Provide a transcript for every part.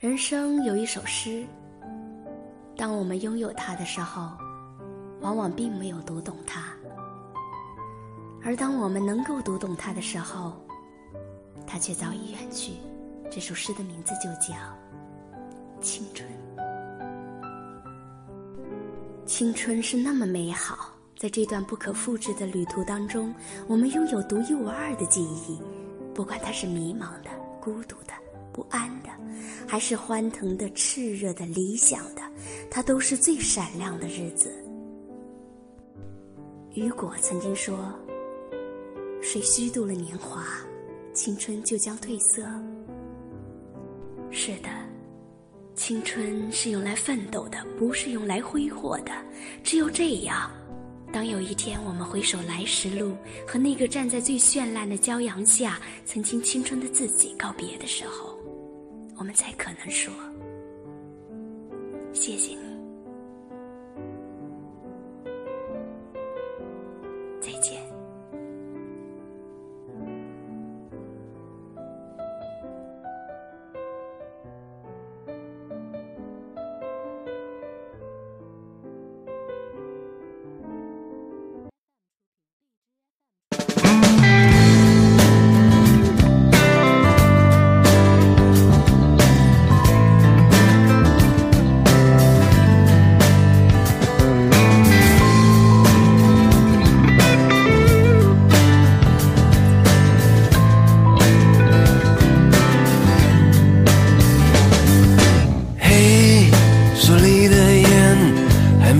人生有一首诗，当我们拥有它的时候，往往并没有读懂它；而当我们能够读懂它的时候，它却早已远去。这首诗的名字就叫《青春》。青春是那么美好，在这段不可复制的旅途当中，我们拥有独一无二的记忆，不管它是迷茫的、孤独的、不安的，还是欢腾的、炽热的、理想的，它都是最闪亮的日子。雨果曾经说：“谁虚度了年华，青春就将褪色。”是的，青春是用来奋斗的，不是用来挥霍的。只有这样，当有一天我们回首来时路，和那个站在最绚烂的骄阳下，曾经青春的自己告别的时候，我们才可能说：“谢谢你。”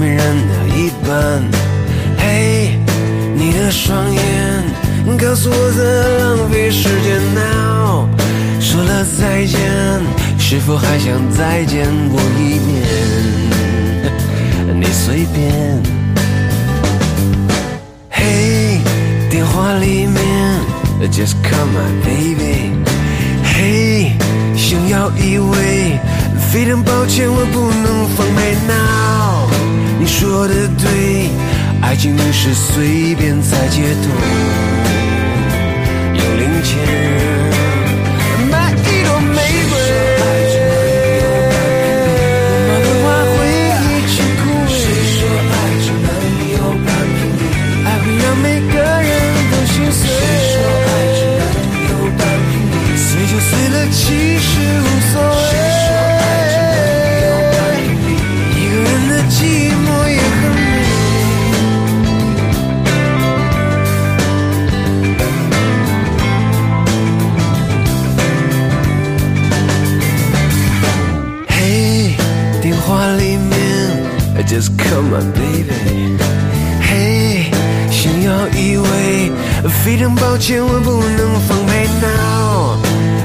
还没燃掉一半。嘿，你的双眼告诉我在浪费时间。Now，说了再见，是否还想再见我一面？你随便。嘿，电话里面，Just call my baby。嘿，想要依偎，非常抱歉，我不能放开 now。你说的对，爱情不是随便在街头用 my baby。嘿，想要依偎，非常抱歉，我不能奉陪 now。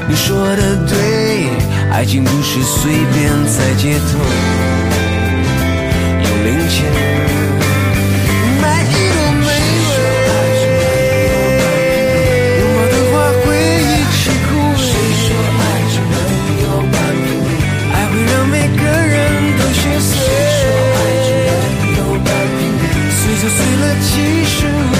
你说的对，爱情不是随便在街头用零钱。撕碎了几实。